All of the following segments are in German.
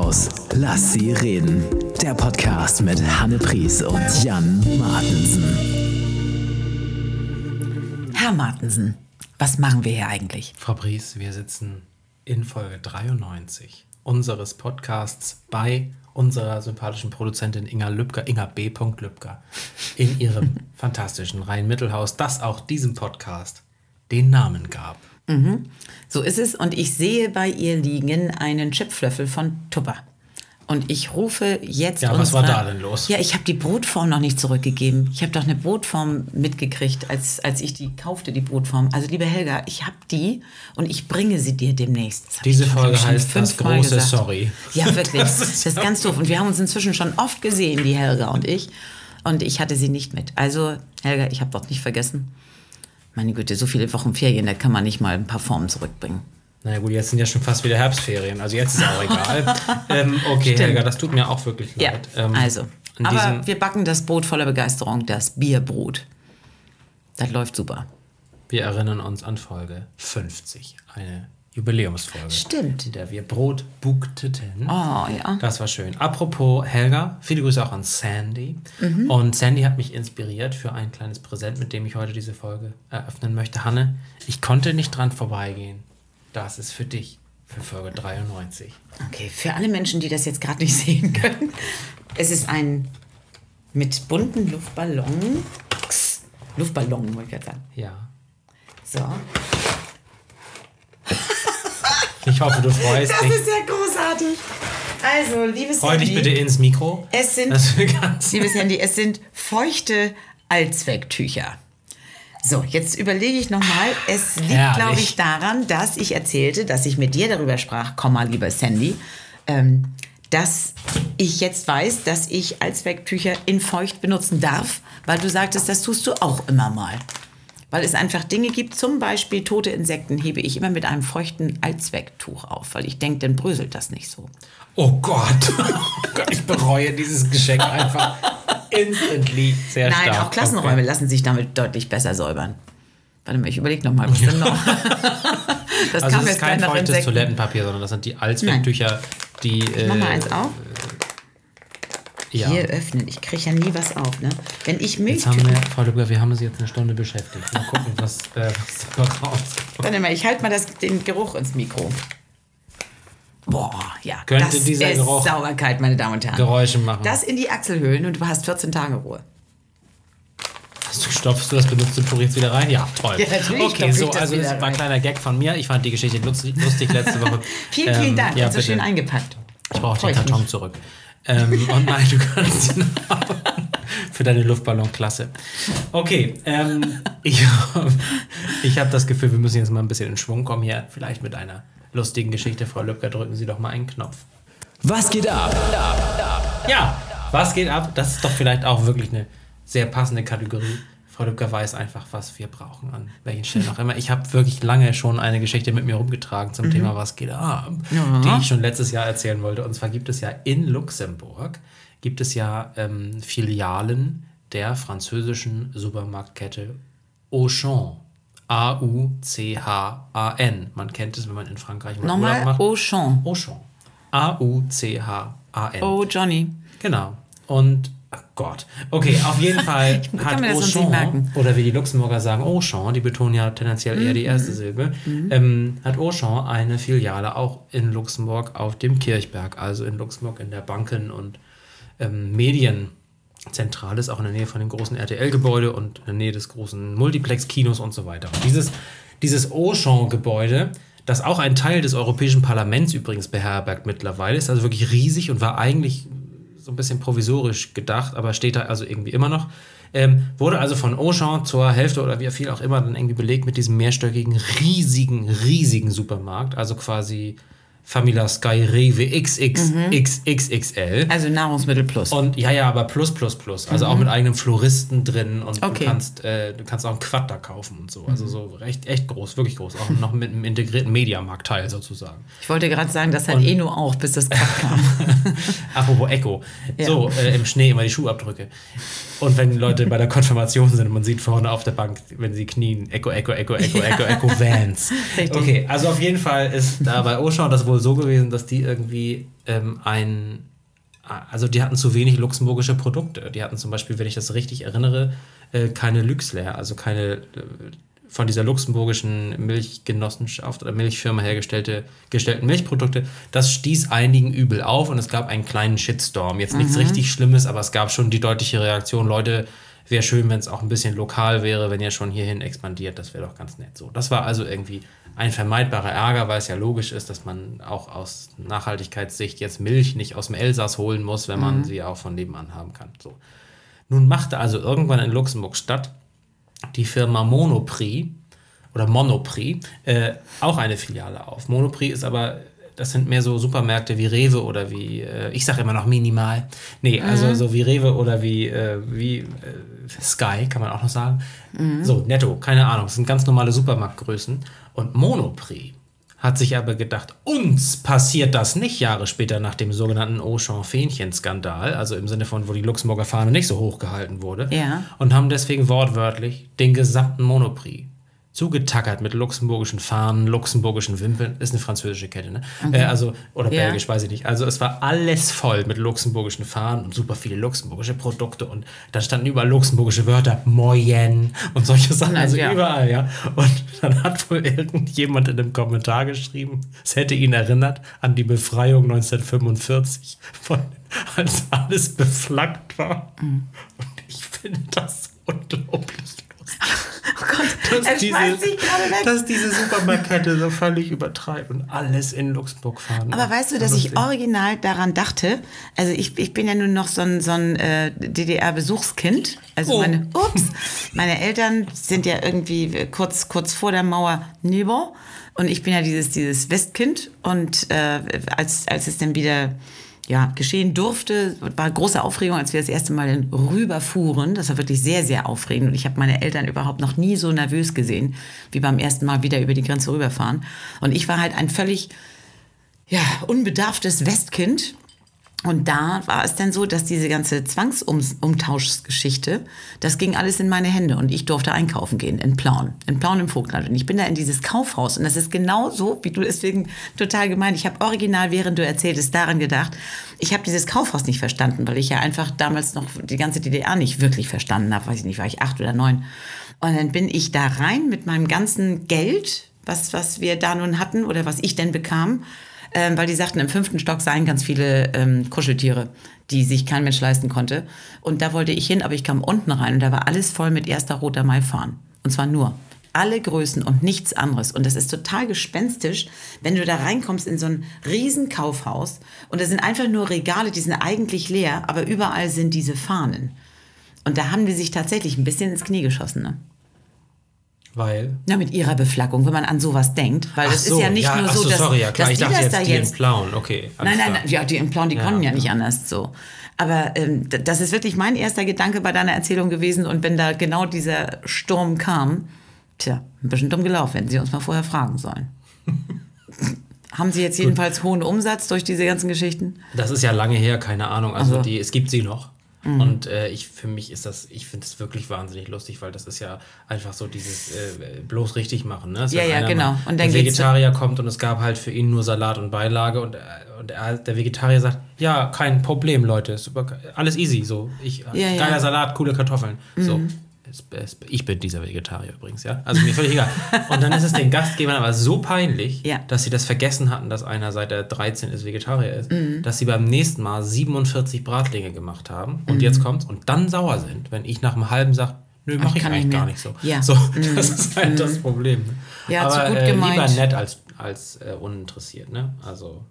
Mittelhaus. Lass sie reden. Der Podcast mit Hanne Pries und Jan Martensen. Herr Martensen, was machen wir hier eigentlich? Frau Pries, wir sitzen in Folge 93 unseres Podcasts bei unserer sympathischen Produzentin Inga Lübcker, Inga B. Lübcker, in ihrem fantastischen Rhein-Mittelhaus, das auch diesem Podcast den Namen gab. Mhm. So ist es. Und ich sehe bei ihr liegen einen Chipflöffel von Tupper. Und ich rufe jetzt. Ja, was war da denn los? Ja, ich habe die Brotform noch nicht zurückgegeben. Ich habe doch eine Brotform mitgekriegt, als, als ich die kaufte, die Brotform. Also, liebe Helga, ich habe die und ich bringe sie dir demnächst. Diese Folge heißt das große Sorry. Ja, wirklich. das, ist, das ist ganz doof. Und wir haben uns inzwischen schon oft gesehen, die Helga und ich. Und ich hatte sie nicht mit. Also, Helga, ich habe dort nicht vergessen. Meine Güte, so viele Wochen Ferien, da kann man nicht mal ein paar Formen zurückbringen. Naja gut, jetzt sind ja schon fast wieder Herbstferien, also jetzt ist auch egal. ähm, okay, Stimmt. Helga, das tut mir auch wirklich leid. Ja, ähm, also, aber wir backen das Brot voller Begeisterung, das Bierbrot. Das läuft super. Wir erinnern uns an Folge 50, eine Jubiläumsfolge. Stimmt. In der wir Brot bukteten. Oh, ja. Das war schön. Apropos Helga, viele Grüße auch an Sandy. Mhm. Und Sandy hat mich inspiriert für ein kleines Präsent, mit dem ich heute diese Folge eröffnen möchte. Hanne, ich konnte nicht dran vorbeigehen. Das ist für dich, für Folge 93. Okay, für alle Menschen, die das jetzt gerade nicht sehen können. Es ist ein mit bunten Luftballon. Luftballon, wollte ich gerade sagen. Ja. So. Ich hoffe, du freust das dich. Das ist ja großartig. Also, liebes Freu dich bitte ins Mikro. Es sind, liebes Handy, es sind feuchte Allzwecktücher. So, jetzt überlege ich nochmal. Es liegt, glaube ich, daran, dass ich erzählte, dass ich mit dir darüber sprach, Komma, lieber Sandy, ähm, dass ich jetzt weiß, dass ich Allzwecktücher in feucht benutzen darf, weil du sagtest, das tust du auch immer mal. Weil es einfach Dinge gibt, zum Beispiel tote Insekten hebe ich immer mit einem feuchten Allzwecktuch auf, weil ich denke, dann bröselt das nicht so. Oh Gott. oh Gott, ich bereue dieses Geschenk einfach instantly sehr Nein, stark. Nein, auch Klassenräume okay. lassen sich damit deutlich besser säubern. Warte mal, ich überlege nochmal, was denn noch? das also kam das ist kein feuchtes. Toilettenpapier, sondern das sind die Allzwecktücher, die... Ich mach mal äh, eins auf. Ja. Hier öffnen. Ich kriege ja nie was auf. Ne? Wenn ich Milch. Jetzt haben wir, Frau Lübcker, wir haben sie jetzt eine Stunde beschäftigt. Mal gucken, was, äh, was da rauskommt. Warte mal, ich halte mal das, den Geruch ins Mikro. Boah, ja. Könnte das dieser ist Geruch Sauberkeit, meine Damen und Herren. Geräusche machen. Das in die Achselhöhlen und du hast 14 Tage Ruhe. Hast du stopfst du das benutzt und purierst wieder rein? Ja, toll. Ja, natürlich okay, so, das also das war ein kleiner Gag von mir. Ich fand die Geschichte lustig, lustig letzte Woche. vielen, vielen ähm, Dank. Ja, so schön eingepackt. Ich brauche den Karton zurück. Ähm, und nein, du kannst ihn haben. Für deine Luftballonklasse. Okay, ähm, ich, ich habe das Gefühl, wir müssen jetzt mal ein bisschen in Schwung kommen hier. Vielleicht mit einer lustigen Geschichte. Frau Lübcker, drücken Sie doch mal einen Knopf. Was geht ab? Ja, was geht ab? Das ist doch vielleicht auch wirklich eine sehr passende Kategorie. Frau Lübcker weiß einfach, was wir brauchen, an welchen Stellen auch immer. Ich habe wirklich lange schon eine Geschichte mit mir rumgetragen zum mhm. Thema Was geht ab, ja. die ich schon letztes Jahr erzählen wollte. Und zwar gibt es ja in Luxemburg, gibt es ja ähm, Filialen der französischen Supermarktkette Auchan. A-U-C-H-A-N. Man kennt es, wenn man in Frankreich mal Nochmal Urlaub macht. Auchan. Auchan. A-U-C-H-A-N. Oh, Johnny. Genau. Und, oh Gott. Okay, auf jeden Fall hat Auchan, oder wie die Luxemburger sagen, Auchan, die betonen ja tendenziell eher die erste mhm. Silbe, mhm. ähm, hat Auchan eine Filiale auch in Luxemburg auf dem Kirchberg, also in Luxemburg in der Banken- und ähm, Medien- zentral ist, auch in der Nähe von dem großen RTL-Gebäude und in der Nähe des großen Multiplex-Kinos und so weiter. Und dieses, dieses Auchan-Gebäude, das auch ein Teil des Europäischen Parlaments übrigens beherbergt mittlerweile, ist also wirklich riesig und war eigentlich so ein bisschen provisorisch gedacht, aber steht da also irgendwie immer noch. Ähm, wurde also von Auchan zur Hälfte oder wie viel auch immer dann irgendwie belegt mit diesem mehrstöckigen, riesigen, riesigen Supermarkt. Also quasi Famila Sky Rewe XXXXL. Also Nahrungsmittel Plus. Und ja, ja, aber Plus Plus Plus. Also mhm. auch mit eigenem Floristen drin und okay. du kannst, äh, du kannst auch einen Quad da kaufen und so. Also mhm. so recht, echt groß, wirklich groß. Auch noch mit einem integrierten Mediamarktteil sozusagen. Ich wollte gerade sagen, das hat und, eh nur auch, bis das Quad kam. Apropos Echo. Ja. So, äh, im Schnee immer die Schuhabdrücke. Und wenn Leute bei der Konfirmation sind und man sieht vorne auf der Bank, wenn sie knien, Echo, Echo, Echo, Echo, Echo, Echo, Vans. Okay, also auf jeden Fall ist da bei Auchan, das wohl so gewesen, dass die irgendwie ähm, ein, also die hatten zu wenig luxemburgische Produkte. Die hatten zum Beispiel, wenn ich das richtig erinnere, äh, keine Luxleer, also keine äh, von dieser luxemburgischen Milchgenossenschaft oder Milchfirma hergestellte gestellten Milchprodukte. Das stieß einigen übel auf und es gab einen kleinen Shitstorm. Jetzt nichts mhm. richtig Schlimmes, aber es gab schon die deutliche Reaktion, Leute, wäre schön, wenn es auch ein bisschen lokal wäre, wenn ihr schon hierhin expandiert, das wäre doch ganz nett so. Das war also irgendwie ein vermeidbarer Ärger, weil es ja logisch ist, dass man auch aus Nachhaltigkeitssicht jetzt Milch nicht aus dem Elsass holen muss, wenn man mhm. sie auch von nebenan haben kann. So. Nun machte also irgendwann in Luxemburg statt die Firma Monoprix oder Monoprix äh, auch eine Filiale auf. Monoprix ist aber, das sind mehr so Supermärkte wie Rewe oder wie, äh, ich sage immer noch minimal. Nee, also mhm. so wie Rewe oder wie, äh, wie äh, Sky, kann man auch noch sagen. Mhm. So, netto, keine Ahnung, das sind ganz normale Supermarktgrößen. Und Monoprix hat sich aber gedacht, uns passiert das nicht Jahre später nach dem sogenannten Auchan-Fähnchen-Skandal, also im Sinne von, wo die Luxemburger Fahne nicht so hoch gehalten wurde, ja. und haben deswegen wortwörtlich den gesamten Monoprix zugetackert mit luxemburgischen Fahnen, luxemburgischen Wimpeln. Ist eine französische Kette, ne? Mhm. Äh, also, oder ja. belgisch, weiß ich nicht. Also es war alles voll mit luxemburgischen Fahnen und super viele luxemburgische Produkte. Und da standen überall luxemburgische Wörter, Moyen und solche Sachen. Also ja. überall, ja. Und dann hat wohl irgendjemand in einem Kommentar geschrieben, es hätte ihn erinnert an die Befreiung 1945, von, als alles beflaggt war. Mhm. Und ich finde das unglaublich Oh Gott, dass, diese, dass diese Supermarktkette so völlig übertreibt und alles in Luxemburg fahren. Aber weißt du, dass ich original daran dachte, also ich, ich bin ja nun noch so ein, so ein äh, DDR-Besuchskind. Also oh. meine, ups, meine Eltern sind ja irgendwie kurz, kurz vor der Mauer Nibor und ich bin ja dieses, dieses Westkind und äh, als, als es dann wieder ja, geschehen durfte. War große Aufregung, als wir das erste Mal rüberfuhren. Das war wirklich sehr, sehr aufregend. Und ich habe meine Eltern überhaupt noch nie so nervös gesehen, wie beim ersten Mal wieder über die Grenze rüberfahren. Und ich war halt ein völlig ja, unbedarftes Westkind und da war es dann so, dass diese ganze Zwangsumtauschgeschichte, das ging alles in meine Hände und ich durfte einkaufen gehen in Plauen, in Plauen im Vogtland. Und ich bin da in dieses Kaufhaus und das ist genau so, wie du deswegen total gemeint. Ich habe original, während du erzähltest, daran gedacht, ich habe dieses Kaufhaus nicht verstanden, weil ich ja einfach damals noch die ganze DDR nicht wirklich verstanden habe. Weiß ich nicht, war ich acht oder neun. Und dann bin ich da rein mit meinem ganzen Geld, was, was wir da nun hatten oder was ich denn bekam ähm, weil die sagten, im fünften Stock seien ganz viele ähm, Kuscheltiere, die sich kein Mensch leisten konnte. Und da wollte ich hin, aber ich kam unten rein und da war alles voll mit erster roter Mai fahren. Und zwar nur. Alle Größen und nichts anderes. Und das ist total gespenstisch, wenn du da reinkommst in so ein riesen Kaufhaus und da sind einfach nur Regale, die sind eigentlich leer, aber überall sind diese Fahnen. Und da haben die sich tatsächlich ein bisschen ins Knie geschossen. Ne? Weil? Na, mit ihrer Beflaggung, wenn man an sowas denkt. Weil ach das so, ist ja nicht ja, nur so, dass, sorry, ja, klar. dass ich dachte jetzt, da die jetzt. Plauen. Okay, nein, nein, nein, ja, die Plauen, die ja, konnten ja nicht anders so. Aber ähm, das ist wirklich mein erster Gedanke bei deiner Erzählung gewesen. Und wenn da genau dieser Sturm kam, tja, ein bisschen dumm gelaufen, hätten Sie uns mal vorher fragen sollen. Haben Sie jetzt jedenfalls hohen Umsatz durch diese ganzen Geschichten? Das ist ja lange her, keine Ahnung. Also, also. Die, es gibt sie noch. Mhm. Und äh, ich für mich ist das, ich finde es wirklich wahnsinnig lustig, weil das ist ja einfach so dieses äh, bloß richtig machen. Ne? Ja, ja, genau. und dann der Vegetarier kommt und es gab halt für ihn nur Salat und Beilage und, äh, und er, der Vegetarier sagt, ja, kein Problem, Leute, super, alles easy, so, ich, ja, geiler ja. Salat, coole Kartoffeln, mhm. so. Ich bin dieser Vegetarier übrigens, ja. Also mir völlig egal. Und dann ist es den Gastgebern aber so peinlich, ja. dass sie das vergessen hatten, dass einer seit der 13 ist Vegetarier ist, mhm. dass sie beim nächsten Mal 47 Bratlinge gemacht haben und mhm. jetzt kommt's und dann sauer sind, wenn ich nach einem halben sage, nö, mache ich, ich eigentlich gar nicht so. Ja. so mhm. Das ist halt das mhm. Problem. Ne? Ja, aber zu gut äh, lieber nett als, als äh, uninteressiert, ne? Also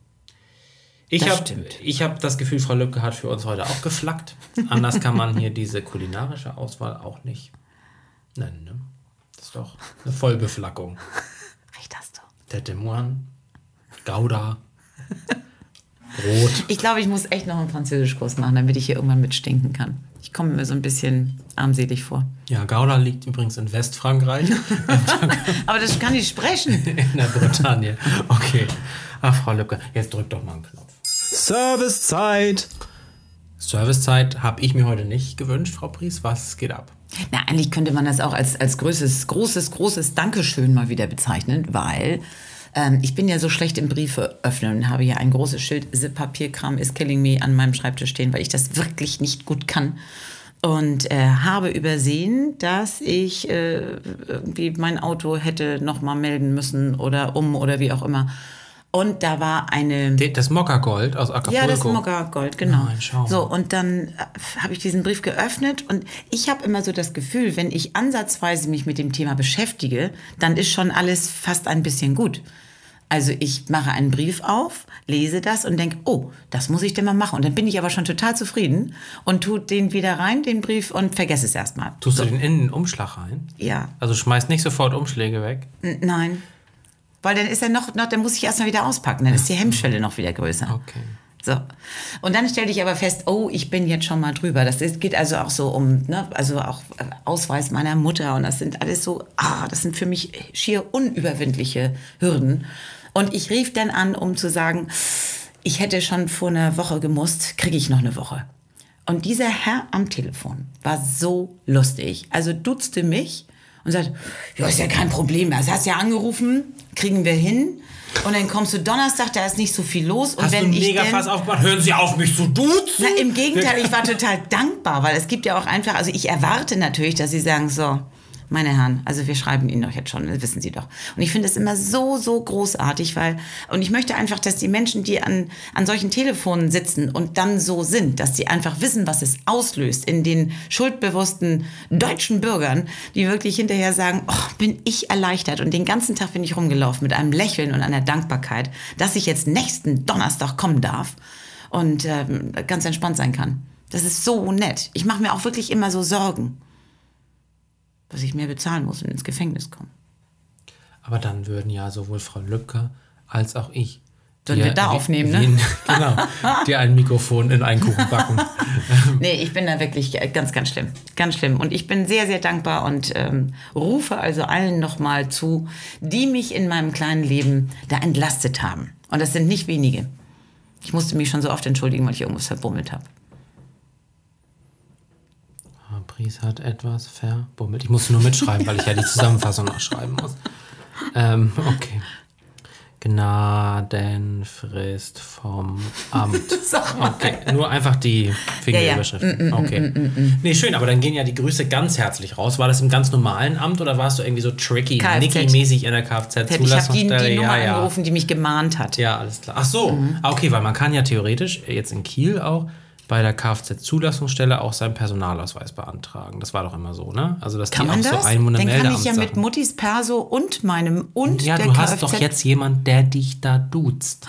ich habe hab das Gefühl, Frau Lübcke hat für uns heute auch geflaggt. Anders kann man hier diese kulinarische Auswahl auch nicht nennen. Ne? Das ist doch eine Vollbeflackung. Recht hast du. Tete Moine, Gouda, Brot. Ich glaube, ich muss echt noch einen Französischkurs machen, damit ich hier irgendwann mitstinken kann. Ich komme mir so ein bisschen armselig vor. Ja, Gouda liegt übrigens in Westfrankreich. Aber das kann ich sprechen. In der Bretagne. Okay. Ach, Frau Lübcke, jetzt drückt doch mal einen Knopf. Servicezeit. Servicezeit habe ich mir heute nicht gewünscht, Frau Pries. Was geht ab? Na, eigentlich könnte man das auch als, als größtes, großes, großes Dankeschön mal wieder bezeichnen, weil Ähm, ich bin ja so schlecht im Briefe öffnen und habe hier ein großes Schild, The Papierkram is killing me an meinem Schreibtisch stehen, weil ich das wirklich nicht gut kann. Und äh, habe übersehen, dass ich äh, irgendwie mein Auto hätte nochmal melden müssen oder um oder wie auch immer. Und da war eine. Das Mokka-Gold aus Acapulco. Ja, das Mokka-Gold, genau. Nein. So, und dann äh, habe ich diesen Brief geöffnet und ich habe immer so das Gefühl, wenn ich ansatzweise mich mit dem Thema beschäftige, dann ist schon alles fast ein bisschen gut. Also ich mache einen Brief auf, lese das und denke, oh, das muss ich denn mal machen. Und dann bin ich aber schon total zufrieden und tue den wieder rein, den Brief, und vergesse es erstmal. Tust so. du den in den Umschlag rein? Ja. Also schmeißt nicht sofort Umschläge weg? N nein. Weil dann ist er noch, noch dann muss ich erstmal wieder auspacken, dann ist die Hemmschwelle noch wieder größer. Okay. So. Und dann stellte ich aber fest, oh, ich bin jetzt schon mal drüber. Das ist, geht also auch so um, ne, also auch äh, Ausweis meiner Mutter und das sind alles so, ah, das sind für mich schier unüberwindliche Hürden. Und ich rief dann an, um zu sagen, ich hätte schon vor einer Woche gemusst, kriege ich noch eine Woche. Und dieser Herr am Telefon war so lustig. Also duzte mich und sagt, ja, ist ja kein Problem. Also hast ja angerufen, kriegen wir hin. Und dann kommst du Donnerstag, da ist nicht so viel los. Und Hast wenn du ich mega aufgemacht, hören Sie auf, mich zu duzen? Na, im Gegenteil, ich war total dankbar, weil es gibt ja auch einfach, also ich erwarte natürlich, dass Sie sagen, so, meine Herren, also wir schreiben Ihnen doch jetzt schon, das wissen Sie doch. Und ich finde es immer so, so großartig, weil, und ich möchte einfach, dass die Menschen, die an, an solchen Telefonen sitzen und dann so sind, dass sie einfach wissen, was es auslöst in den schuldbewussten deutschen Bürgern, die wirklich hinterher sagen, oh, bin ich erleichtert. Und den ganzen Tag bin ich rumgelaufen mit einem Lächeln und einer Dankbarkeit, dass ich jetzt nächsten Donnerstag kommen darf und ähm, ganz entspannt sein kann. Das ist so nett. Ich mache mir auch wirklich immer so Sorgen dass ich mehr bezahlen muss und ins Gefängnis komme. Aber dann würden ja sowohl Frau Lübcke als auch ich. Würden wir da aufnehmen, ne? genau. Dir ein Mikrofon in einen Kuchen backen. nee, ich bin da wirklich ganz, ganz schlimm. Ganz schlimm. Und ich bin sehr, sehr dankbar und ähm, rufe also allen nochmal zu, die mich in meinem kleinen Leben da entlastet haben. Und das sind nicht wenige. Ich musste mich schon so oft entschuldigen, weil ich irgendwas verbummelt habe. Pries hat etwas verbummelt. Ich musste nur mitschreiben, weil ich ja die Zusammenfassung noch schreiben muss. Ähm, okay. Gnadenfrist vom Amt. Okay, nur einfach die Fingerüberschrift. Ja, ja. Mm, mm, okay. Mm, nee, schön, aber dann gehen ja die Grüße ganz herzlich raus. War das im ganz normalen Amt oder warst du irgendwie so tricky, Nicky-mäßig in der Kfz-Zulassungsstelle? Ich habe die, die Nummer ja, angerufen, die mich gemahnt hat. Ja, alles klar. Ach so, mhm. Ah, okay, weil man kann ja theoretisch, jetzt in Kiel auch, bei der Kfz-Zulassungsstelle auch seinen Personalausweis beantragen. Das war doch immer so, ne? Also dass kann die auch das? so Einwohnermeldeamt Dann kann ich ja mit Muttis Perso und meinem und ja, der du hast doch jetzt jemand, der dich da duzt.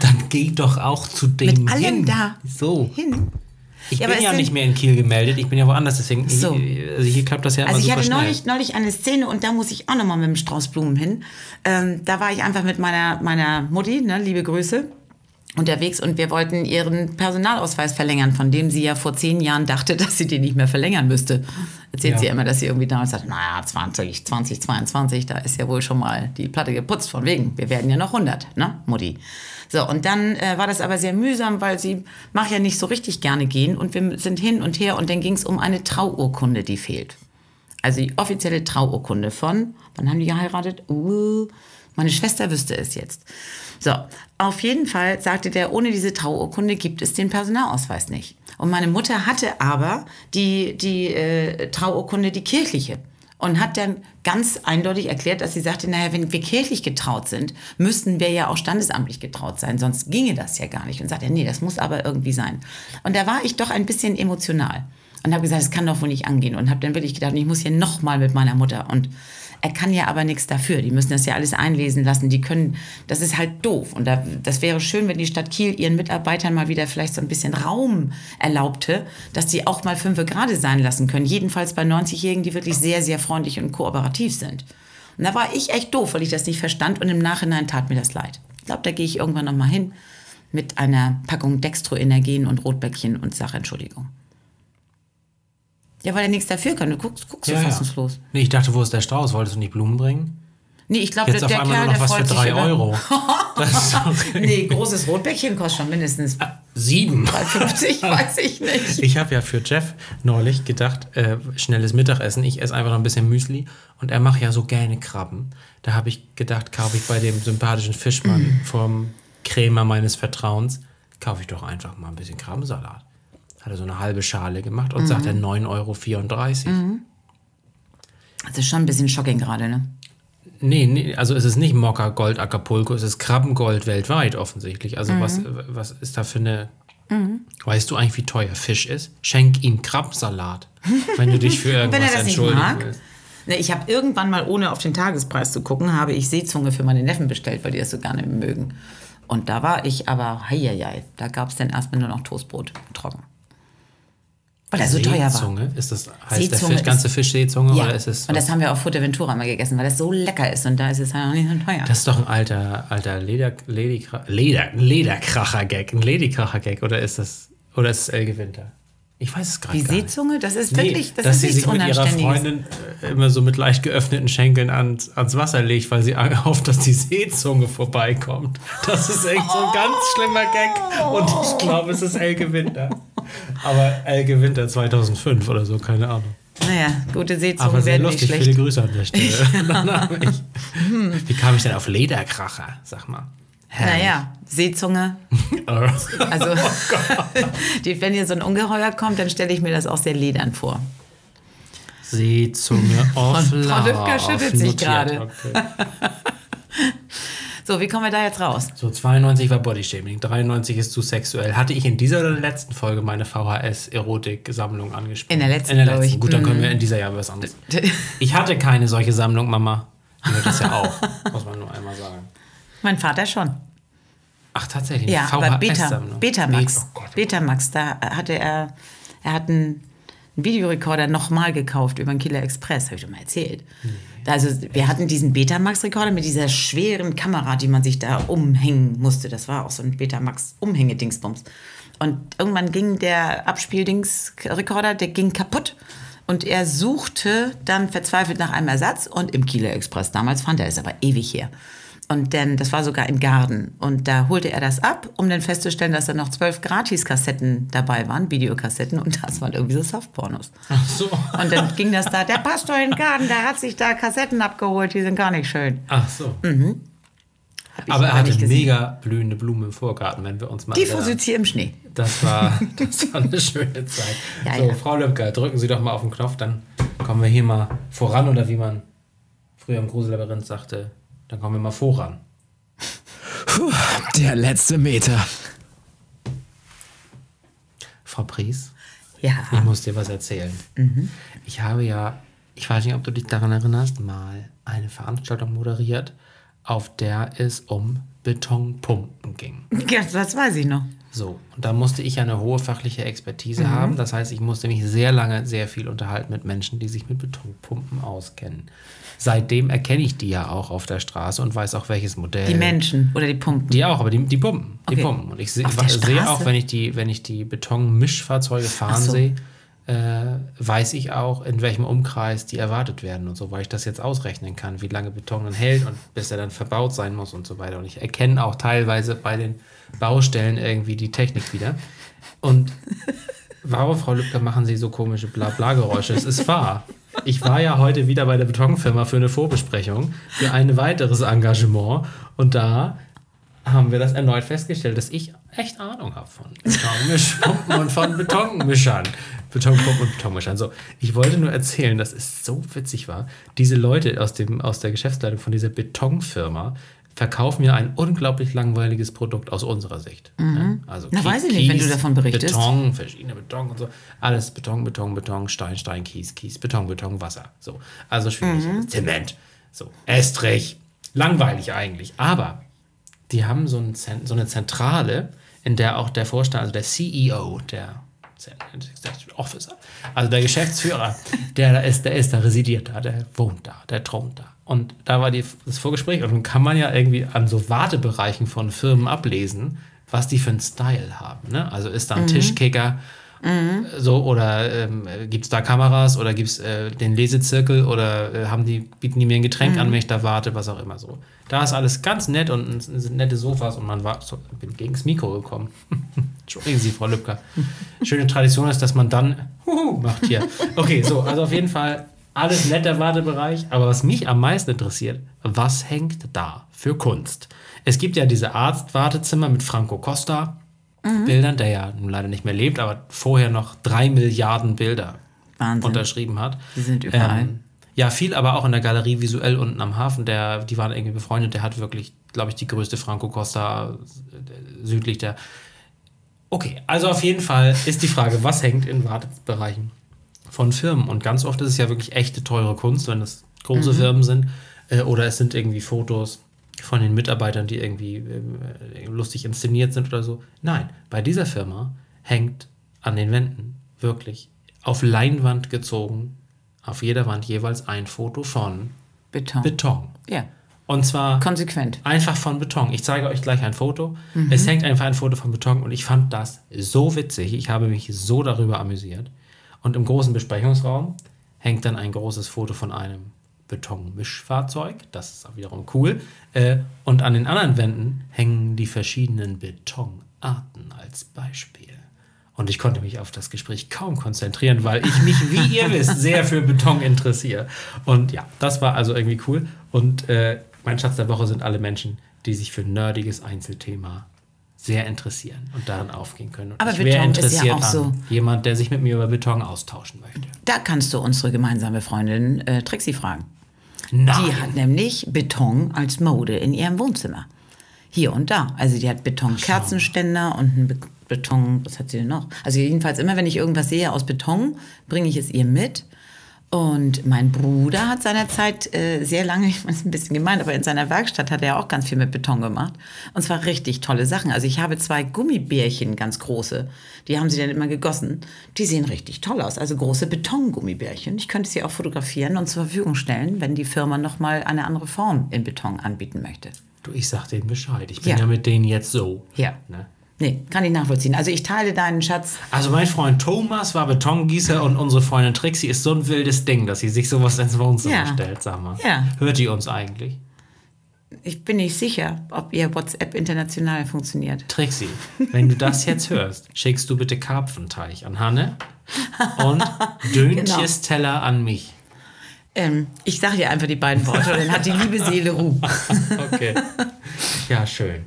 Dann geh doch auch zu dem mit allem hin. da so. hin. Ich ja, bin ja nicht mehr in Kiel gemeldet, ich bin ja woanders, deswegen so. also hier klappt das ja immer Also ich hatte neulich, neulich eine Szene und da muss ich auch nochmal mit dem Strauß Blumen hin. Ähm, da war ich einfach mit meiner, meiner Mutti, ne, liebe Grüße, unterwegs und wir wollten ihren Personalausweis verlängern, von dem sie ja vor zehn Jahren dachte, dass sie den nicht mehr verlängern müsste. Erzählt ja. sie immer, dass sie irgendwie damals sagt, naja, 20, 2022, da ist ja wohl schon mal die Platte geputzt, von wegen, wir werden ja noch 100, ne, Mutti. So, und dann äh, war das aber sehr mühsam, weil sie mag ja nicht so richtig gerne gehen und wir sind hin und her und dann ging es um eine Trauurkunde, die fehlt. Also die offizielle Trauurkunde von, wann haben die geheiratet? Uh, meine Schwester wüsste es jetzt. So, auf jeden Fall sagte der, ohne diese Trauurkunde gibt es den Personalausweis nicht. Und meine Mutter hatte aber die, die äh, Trauurkunde, die kirchliche. Und hat dann ganz eindeutig erklärt, dass sie sagte, naja, wenn wir kirchlich getraut sind, müssten wir ja auch standesamtlich getraut sein, sonst ginge das ja gar nicht. Und sagte, nee, das muss aber irgendwie sein. Und da war ich doch ein bisschen emotional und habe gesagt, das kann doch wohl nicht angehen. Und habe dann wirklich gedacht, ich muss hier nochmal mit meiner Mutter. Und er kann ja aber nichts dafür. Die müssen das ja alles einlesen lassen. Die können, das ist halt doof. Und da, das wäre schön, wenn die Stadt Kiel ihren Mitarbeitern mal wieder vielleicht so ein bisschen Raum erlaubte, dass die auch mal fünf gerade sein lassen können. Jedenfalls bei 90-Jährigen, die wirklich sehr, sehr freundlich und kooperativ sind. Und da war ich echt doof, weil ich das nicht verstand. Und im Nachhinein tat mir das leid. Ich glaube, da gehe ich irgendwann noch mal hin mit einer Packung Dextroenergien und Rotbäckchen und sage Entschuldigung. Ja, weil er nichts dafür kann. Du guckst, guckst ja, so fassungslos. Ja. Nee, ich dachte, wo ist der Strauß? Wolltest du nicht Blumen bringen? Nee, ich glaube, der, der Kerl, nur noch was für drei Euro. nee, großes Rotbäckchen kostet schon mindestens Sieben. 3,50 weiß ich nicht. Ich habe ja für Jeff neulich gedacht, äh, schnelles Mittagessen, ich esse einfach noch ein bisschen Müsli und er macht ja so gerne Krabben. Da habe ich gedacht, kaufe ich bei dem sympathischen Fischmann vom Krämer meines Vertrauens, kaufe ich doch einfach mal ein bisschen Krabbensalat. Hat er so eine halbe Schale gemacht und mm. sagt er 9,34 Euro. Mm. Das ist schon ein bisschen shocking gerade, ne? Nee, nee, also es ist nicht Mokka Gold Acapulco, es ist Krabbengold weltweit offensichtlich. Also mhm. was, was ist da für eine. Mhm. Weißt du eigentlich, wie teuer Fisch ist? Schenk ihm Krabbensalat, wenn du dich für irgendwas wenn er das entschuldigen nicht mag. willst. Ne, ich habe irgendwann mal, ohne auf den Tagespreis zu gucken, habe ich Seezunge für meine Neffen bestellt, weil die das so gerne mögen. Und da war ich aber, heieiei, da gab es dann erstmal nur noch Toastbrot trocken. Weil er so teuer war. Seezunge? Ist das, heißt Seezunge der Fisch, ganze Fischseezunge ja. oder ist es? Und das haben wir auf Fuerteventura mal gegessen, weil das so lecker ist und da ist es halt auch nicht so teuer. Das ist doch ein alter, alter Leder, Leder, Leder, Lederkracher-Gag, ein Lederkracher-Gag oder ist das, oder ist es Elge Winter? Ich weiß es gerade Die Seezunge, das ist nee, wirklich, das dass ist sie sich mit ihrer Freundin äh, immer so mit leicht geöffneten Schenkeln ans, ans Wasser legt, weil sie hofft, dass die Seezunge vorbeikommt. Das ist echt so ein ganz schlimmer Gag und ich glaube, es ist Elke Winter. Aber Elke Winter 2005 oder so, keine Ahnung. Naja, gute Seezunge Aber sehr lustig, nicht schlecht. viele Grüße an der Stelle. Wie kam ich denn auf Lederkracher, sag mal? Herrlich. Naja, Seezunge. also, oh die, wenn hier so ein Ungeheuer kommt, dann stelle ich mir das auch sehr ledern vor. Seezunge off Frau Lübcker schüttelt sich gerade. Okay. so, wie kommen wir da jetzt raus? So, 92 war Bodyshaming, 93 ist zu sexuell. Hatte ich in dieser letzten Folge meine VHS-Erotik-Sammlung angesprochen? In der letzten, in der letzten. Gut, dann können wir mhm. in dieser Jahr was anderes. Ich hatte keine solche Sammlung, Mama. Du das ja auch, muss man nur einmal sagen. Mein Vater schon. Ach, tatsächlich? Ja, aber Beta, Betamax. Oh Gott. Betamax, da hatte er, er hat einen Videorekorder nochmal gekauft über den Killer Express, habe ich doch mal erzählt. Nee. Also wir hatten diesen Betamax-Rekorder mit dieser schweren Kamera, die man sich da umhängen musste. Das war auch so ein Betamax-Umhängedingsbums. Und irgendwann ging der Abspieldings-Rekorder, der ging kaputt. Und er suchte dann verzweifelt nach einem Ersatz und im Kieler Express, damals fand er es aber ewig her, und dann, das war sogar im Garten. Und da holte er das ab, um dann festzustellen, dass da noch zwölf Gratis-Kassetten dabei waren, Videokassetten. Und das waren irgendwie so Softpornos. Ach so. Und dann ging das da, der Pastor in den Garten, der hat sich da Kassetten abgeholt, die sind gar nicht schön. Ach so. Mhm. Aber er hatte mega blühende Blumen im Vorgarten, wenn wir uns mal. Die hier im Schnee. Das war, das war eine schöne Zeit. Ja, so, ja. Frau Löbker, drücken Sie doch mal auf den Knopf, dann kommen wir hier mal voran oder wie man früher im Grusellabyrinth sagte, dann kommen wir mal voran. Puh, der letzte Meter. Frau Pries? Ja. Ich muss dir was erzählen. Mhm. Ich habe ja, ich weiß nicht, ob du dich daran erinnerst, mal eine Veranstaltung moderiert, auf der es um Betonpumpen ging. Ja, das weiß ich noch. So, und da musste ich eine hohe fachliche Expertise mhm. haben. Das heißt, ich musste mich sehr lange, sehr viel unterhalten mit Menschen, die sich mit Betonpumpen auskennen seitdem erkenne ich die ja auch auf der Straße und weiß auch welches Modell. Die Menschen oder die Pumpen? Die auch, aber die, die Pumpen. Die okay. Pumpen. Und ich sehe seh auch, wenn ich die, wenn ich die Betonmischfahrzeuge fahren so. sehe, äh, weiß ich auch, in welchem Umkreis die erwartet werden und so, weil ich das jetzt ausrechnen kann, wie lange Beton dann hält und bis er dann verbaut sein muss und so weiter. Und ich erkenne auch teilweise bei den Baustellen irgendwie die Technik wieder. Und warum, Frau Lübcker, machen Sie so komische Blabla-Geräusche? Es ist wahr. Ich war ja heute wieder bei der Betonfirma für eine Vorbesprechung, für ein weiteres Engagement. Und da haben wir das erneut festgestellt, dass ich echt Ahnung habe von Betonmischpumpen und von Betonmischern. Betonpumpen und Betonmischern. So, ich wollte nur erzählen, dass es so witzig war. Diese Leute aus, dem, aus der Geschäftsleitung von dieser Betonfirma verkaufen ja ein unglaublich langweiliges Produkt aus unserer Sicht. Mhm. Also Na, Kies, weiß ich nicht, wenn du davon berichtest. Beton, verschiedene Beton und so. Alles Beton, Beton, Beton, Stein, Stein, Kies, Kies, Beton, Beton, Wasser. So. Also schwierig. Mhm. Zement. So. Estrich. Langweilig eigentlich. Aber die haben so, ein, so eine Zentrale, in der auch der Vorstand, also der CEO, der Officer, also der Geschäftsführer, der da ist, der ist da, residiert da, der wohnt da, der thront da. Und da war die, das Vorgespräch und dann kann man ja irgendwie an so Wartebereichen von Firmen ablesen, was die für einen Style haben. Ne? Also ist da ein mhm. Tischkicker mhm. so oder ähm, gibt es da Kameras oder gibt es äh, den Lesezirkel oder äh, haben die, bieten die mir ein Getränk mhm. an, wenn ich da warte, was auch immer so. Da ist alles ganz nett und sind nette Sofas und man war, so, bin gegen das Mikro gekommen. Entschuldigen Sie, Frau Lübcker. Schöne Tradition ist, dass man dann huhu, macht hier. Okay, so, also auf jeden Fall alles nett der Wartebereich. Aber was mich am meisten interessiert, was hängt da für Kunst? Es gibt ja diese Arztwartezimmer mit Franco Costa. Mhm. Bildern, der ja nun leider nicht mehr lebt, aber vorher noch drei Milliarden Bilder Wahnsinn. unterschrieben hat. Die sind überall. Ähm, ja, viel, aber auch in der Galerie visuell unten am Hafen. Der, die waren irgendwie befreundet. Der hat wirklich, glaube ich, die größte Franco Costa äh, südlich der. Okay, also auf jeden Fall ist die Frage, was hängt in Wartebereichen von Firmen? Und ganz oft ist es ja wirklich echte teure Kunst, wenn es große mhm. Firmen sind. Äh, oder es sind irgendwie Fotos von den Mitarbeitern, die irgendwie äh, lustig inszeniert sind oder so. Nein, bei dieser Firma hängt an den Wänden wirklich auf Leinwand gezogen, auf jeder Wand jeweils ein Foto von Beton. Beton. Ja. Und zwar konsequent. Einfach von Beton. Ich zeige euch gleich ein Foto. Mhm. Es hängt einfach ein Foto von Beton und ich fand das so witzig. Ich habe mich so darüber amüsiert. Und im großen Besprechungsraum hängt dann ein großes Foto von einem Betonmischfahrzeug. Das ist auch wiederum cool. Äh, und an den anderen Wänden hängen die verschiedenen Betonarten als Beispiel. Und ich konnte mich auf das Gespräch kaum konzentrieren, weil ich mich, wie ihr wisst, sehr für Beton interessiere. Und ja, das war also irgendwie cool. Und äh, mein Schatz der Woche sind alle Menschen, die sich für ein nerdiges Einzelthema sehr interessieren und darin aufgehen können. Und Aber Beton ist ja auch so. Jemand, der sich mit mir über Beton austauschen möchte. Da kannst du unsere gemeinsame Freundin äh, Trixie fragen. Nein. Die hat nämlich Beton als Mode in ihrem Wohnzimmer. Hier und da. Also die hat Betonkerzenständer und einen Beton, was hat sie denn noch? Also jedenfalls immer, wenn ich irgendwas sehe aus Beton, bringe ich es ihr mit. Und mein Bruder hat seinerzeit äh, sehr lange, ich meine, ein bisschen gemeint, aber in seiner Werkstatt hat er auch ganz viel mit Beton gemacht. Und zwar richtig tolle Sachen. Also ich habe zwei Gummibärchen, ganz große. Die haben sie dann immer gegossen. Die sehen richtig toll aus. Also große Betongummibärchen. Ich könnte sie auch fotografieren und zur Verfügung stellen, wenn die Firma nochmal eine andere Form in Beton anbieten möchte. Du, ich sag denen Bescheid. Ich bin ja, ja mit denen jetzt so. Ja. Ne? Nee, kann ich nachvollziehen. Also ich teile deinen Schatz. Also mein Freund Thomas war Betongießer und unsere Freundin Trixie ist so ein wildes Ding, dass sie sich sowas ins Wohnzimmer ja. stellt, sag mal. Ja. Hört die uns eigentlich? Ich bin nicht sicher, ob ihr WhatsApp international funktioniert. Trixie, wenn du das jetzt hörst, schickst du bitte Karpfenteich an Hanne und Döntjes-Teller genau. an mich. Ähm, ich sage dir einfach die beiden Worte, dann hat die liebe Seele Ruhe. okay. Ja, schön.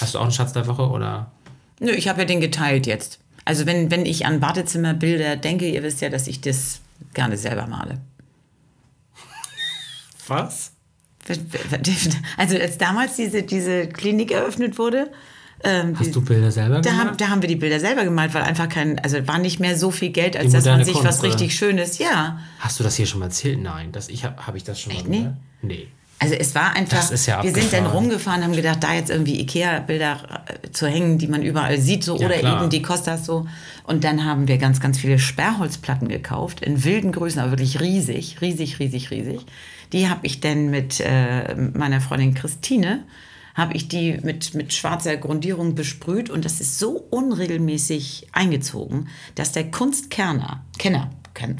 Hast du auch einen Schatz der Woche oder? Nö, ich habe ja den geteilt jetzt. Also wenn, wenn ich an Badezimmerbilder denke, ihr wisst ja, dass ich das gerne selber male. Was? Also als damals diese, diese Klinik eröffnet wurde, ähm, Hast du Bilder selber da gemalt? Haben, da haben wir die Bilder selber gemalt, weil einfach kein, also war nicht mehr so viel Geld, als dass man sich Kunst, was richtig Schönes, ja. Zu das hier schon mal erzählt? Nein, das, ich habe hab ich das schon Echt, mal? Nee. nee. Also es war einfach, ja wir sind dann rumgefahren, haben gedacht, da jetzt irgendwie Ikea-Bilder äh, zu hängen, die man überall sieht, so ja, oder klar. eben die Costas so. Und dann haben wir ganz, ganz viele Sperrholzplatten gekauft, in wilden Größen, aber wirklich riesig, riesig, riesig, riesig. Die habe ich dann mit äh, meiner Freundin Christine, habe ich die mit, mit schwarzer Grundierung besprüht und das ist so unregelmäßig eingezogen, dass der Kunstkerner, Kenner,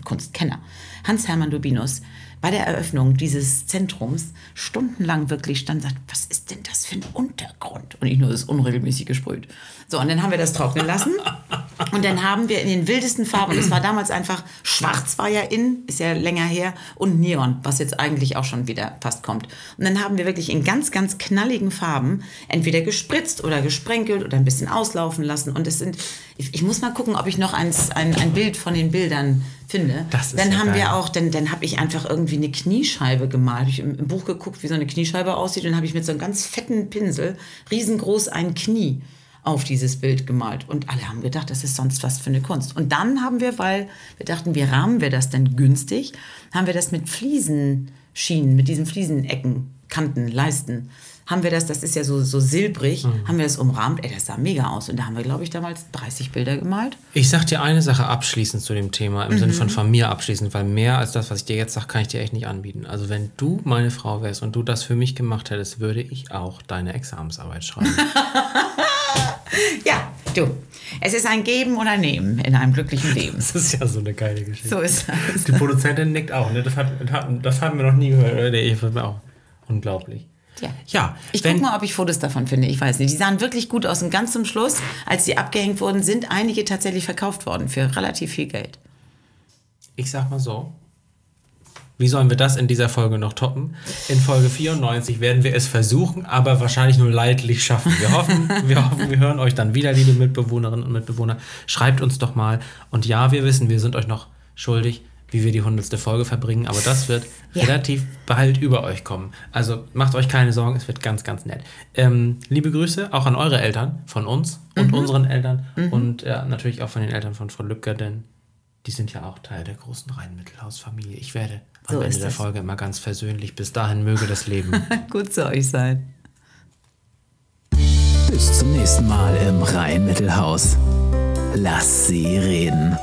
Kunstkenner, Hans-Hermann Dubinus, bei der Eröffnung dieses Zentrums stundenlang wirklich stand und sagt, was ist denn das für ein Untergrund? Und ich nur, das ist unregelmäßig gesprüht. So, und dann haben wir das trocknen lassen. Und dann haben wir in den wildesten Farben, das war damals einfach, schwarz war ja in, ist ja länger her, und Neon, was jetzt eigentlich auch schon wieder fast kommt. Und dann haben wir wirklich in ganz, ganz knalligen Farben entweder gespritzt oder gesprenkelt oder ein bisschen auslaufen lassen. Und es sind, ich, ich muss mal gucken, ob ich noch eins, ein, ein Bild von den Bildern finde. Das ist dann ja haben geil. wir auch, dann, dann habe ich einfach irgendwie eine Kniescheibe gemalt. Ich im, im Buch geguckt, wie so eine Kniescheibe aussieht. Und dann habe ich mit so einem ganz fetten Pinsel riesengroß ein Knie auf dieses Bild gemalt. Und alle haben gedacht, das ist sonst was für eine Kunst. Und dann haben wir, weil wir dachten, wie rahmen wir das denn günstig, haben wir das mit Fliesenschienen, mit diesen Fliesenecken, Kanten, Leisten haben wir das, das ist ja so, so silbrig, mhm. haben wir das umrahmt. Ey, das sah mega aus. Und da haben wir, glaube ich, damals 30 Bilder gemalt. Ich sag dir eine Sache abschließend zu dem Thema, im mhm. Sinne von mhm. von mir abschließend, weil mehr als das, was ich dir jetzt sage, kann ich dir echt nicht anbieten. Also wenn du meine Frau wärst und du das für mich gemacht hättest, würde ich auch deine Examensarbeit schreiben. ja, du. Es ist ein Geben oder Nehmen in einem glücklichen Leben. Das ist ja so eine geile Geschichte. So ist das. Die Produzentin nickt auch. Ne? Das, hat, das haben wir noch nie gehört. Nee, ich auch. Unglaublich. Ja. ja ich gucke mal, ob ich Fotos davon finde. Ich weiß nicht. Die sahen wirklich gut aus. Und ganz zum Schluss, als die abgehängt wurden, sind einige tatsächlich verkauft worden für relativ viel Geld. Ich sag mal so. Wie sollen wir das in dieser Folge noch toppen? In Folge 94 werden wir es versuchen, aber wahrscheinlich nur leidlich schaffen. Wir hoffen, wir hoffen, wir hören euch dann wieder, liebe Mitbewohnerinnen und Mitbewohner. Schreibt uns doch mal. Und ja, wir wissen, wir sind euch noch schuldig wie wir die hundertste Folge verbringen, aber das wird ja. relativ bald über euch kommen. Also macht euch keine Sorgen, es wird ganz, ganz nett. Ähm, liebe Grüße auch an eure Eltern von uns und mhm. unseren Eltern mhm. und ja, natürlich auch von den Eltern von Frau Lübcker, denn die sind ja auch Teil der großen Rhein-Mittelhaus-Familie. Ich werde am so Ende der Folge immer ganz versöhnlich. Bis dahin möge das Leben gut zu euch sein. Bis zum nächsten Mal im Rhein-Mittelhaus. Lass sie reden.